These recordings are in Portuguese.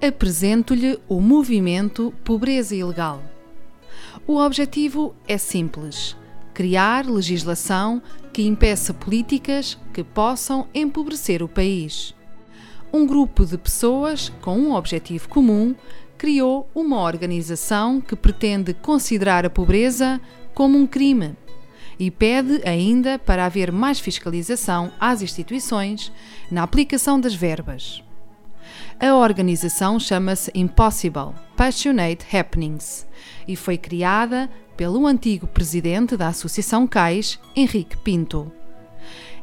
Apresento-lhe o movimento Pobreza Ilegal. O objetivo é simples: criar legislação que impeça políticas que possam empobrecer o país. Um grupo de pessoas com um objetivo comum criou uma organização que pretende considerar a pobreza como um crime e pede ainda para haver mais fiscalização às instituições na aplicação das verbas. A organização chama-se Impossible Passionate Happenings e foi criada pelo antigo presidente da Associação CAIS, Henrique Pinto.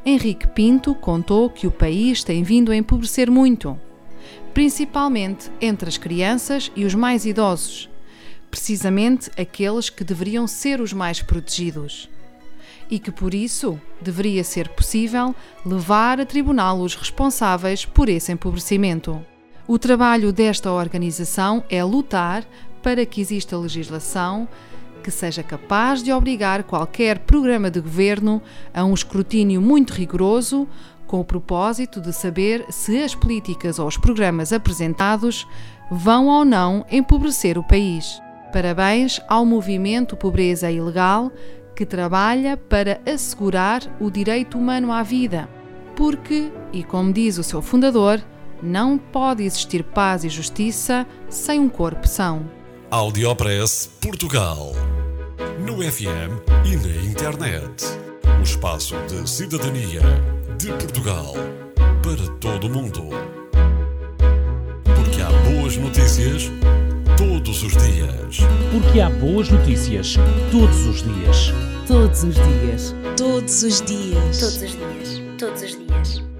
Henrique Pinto contou que o país tem vindo a empobrecer muito, principalmente entre as crianças e os mais idosos, precisamente aqueles que deveriam ser os mais protegidos. E que por isso deveria ser possível levar a tribunal os responsáveis por esse empobrecimento. O trabalho desta organização é lutar para que exista legislação que seja capaz de obrigar qualquer programa de governo a um escrutínio muito rigoroso, com o propósito de saber se as políticas ou os programas apresentados vão ou não empobrecer o país. Parabéns ao movimento Pobreza Ilegal, que trabalha para assegurar o direito humano à vida. Porque, e como diz o seu fundador, não pode existir paz e justiça sem um corpo são. Audiopress Portugal. No FM e na internet. O espaço de cidadania de Portugal para todo o mundo. Porque há boas notícias todos os dias. Porque há boas notícias todos os dias. Todos os dias. Todos os dias. Todos os dias. Todos os dias.